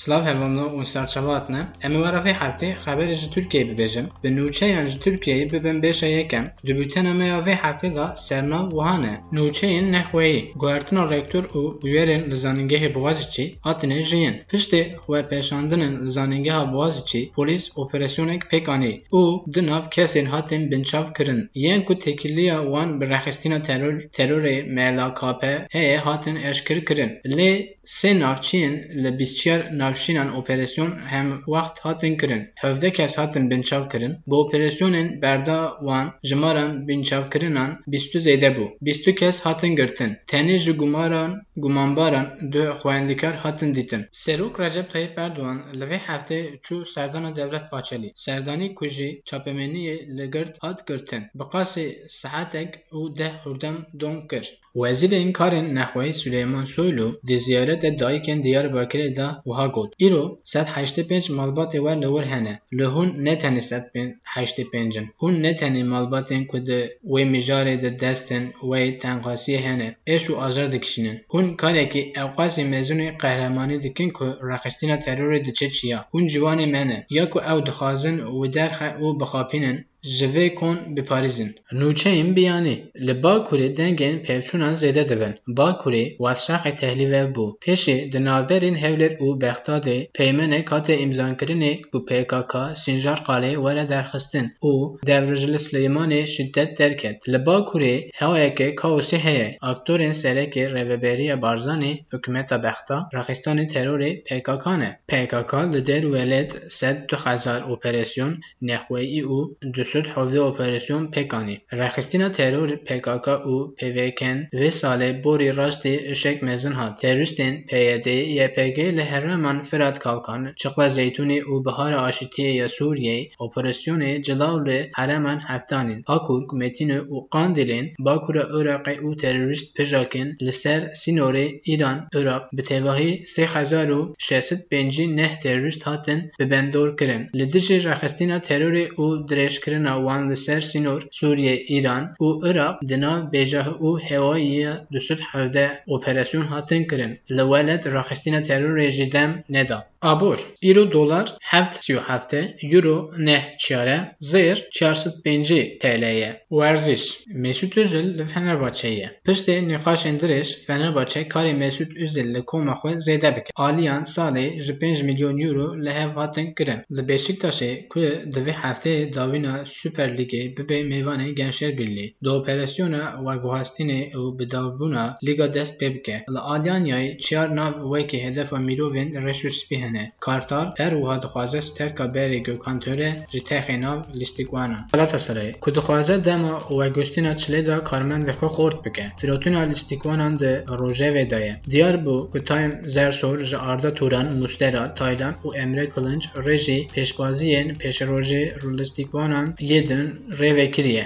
سلااو هەڵامەوە ئۆسار چەڵاتە ئەمە وەرەقی هەفتەی خەبەرێکی تورکیای ببێژم بە نوچەیانج تورکیایی ببن بێشە یەکەم دوبوتەنەمەیاوی هەفتێدا سەرناو وهانە نوچەین نەخوایی گواردنە ڕێکتور و وێرن لە زاننگەهی بوازیچی هاتنێ ژین پشتێ خوێ پێشاندنن زاننگەها بوازیچی پۆلیس ئۆپەرسیۆنێک پێکانی و دناو کەسێن هاتن بنچاو کرن یەن کو تێکیلیە وان بەڕاخستینە تەرۆر تەرۆری مێلا کاپە هەیە هاتن ئەشکر کرن لێ sê navçeyên li bîstçiyar navşînan operasyon hem wext hatin kirin. Hevde kes hatin binçav kirin. Bi operasyonên berda wan ji maran binçavkirinan bîst û zêde bû. Bîst û kes hatin girtin. Tenê ji gumaran gumanbaran du xwendikar hatin dîtin. Serok Recep Tayyip Erdoğan li vê heftê çû serdana Devlet Bahçeli. Serdanî ku jî çapemeniyê li hat girtin. Bi qasê sihetek û deh hurdem don kir. Wezîrên karên nexweyî Süleyman Soylu di ziyareta dayîkên Diyarbakirê da wiha got. Îro sed heştê pênc malbatê we li wir hene. Li hûn ne tenê sed heştê pênc in. Hûn ne tenê malbatên ku di wê mijarê de destên wê tenqasiyê hene, êş û ajar dikişînin. Hûn karekî ewqasî mezûnê qehremanî dikin ku rexistina terorê diçe çiya. Hûn ciwanê me ne. Ya ku ew dixwazin wî derxe û bixapînin, ji vê kon biparîzin. Nûçeyên biyanî li Bakurê dengên pevçûnan zêde dibin. Bakurê westşaxê tehlîve bû. Pêşê di navberên Hewlêr û Bexdadê peymenek hate îmzankirinê ku PKK Sinjar Qalê were derxistin û devrij li Silêmanê şiddet derket. Li Bakurê hewayeke kaosê heye. Aktorên serekê Rêveberiya Barzanî hikûmeta Bexda rexistanê terorê PKK ne. PKK li der welêt sed du hezar operasyon nexweyî û du شد حوزه اپراسیون پکانی. رخستینا ترور پکاکا او پیوکن و ساله بوری راستی اشک مزن هات تروریستین پیده یپگی لهرمان فراد کالکان. چقل زیتونی او بهار آشتی یا سوریه اپراسیون جلاول حرمان هفتانین. هاکور متین او قاندلین باکور عراقی او تروریست پژاکن لسر سینوره ایران عراق به تواهی 3650 نه تروریست هاتن بندور کرن. لدجی رخستینا ترور او درش کرن dirêjkirina wan li ser sînor Sûriye, Îran û Iraq di nav bêjahî û hewayî du operasyon hatin kirin. Li welêt raxistina terorê neda. Abor îro dolar heft sî hefte, euro neh çare, zêr çar sed pêncî TL Mesut Özil li Fenerbahçe'ye. Piştê nîqaşên dirêj Fenerbahçe karê Mesut Özil li koma xwe zêde. Aliyan salê ji 5 milyon euro li hev hatin kirin. Li Beşiktaşê ku di vê Süper Ligê bibe mêvanê Gençler Birlîği. Di operasyona veguhastinê û bidavbûna Liga dest pê bike. Li Alanyayê çiyar nav wekî hedefa mirovên reş û spî hene. Kartal her wiha dixwaze sterka berê Gökhan Töre ji texê nav lîstikwanan. Galatasaray ku dixwaze dema wegostina çilê da karmendê xwe xort bike. Firotuna rojevê de ye. Diyar bû ku Taym Zersor Arda Turan, Mustera, Taylan û Emre Kılınç rê pêşbaziyên pêşrojê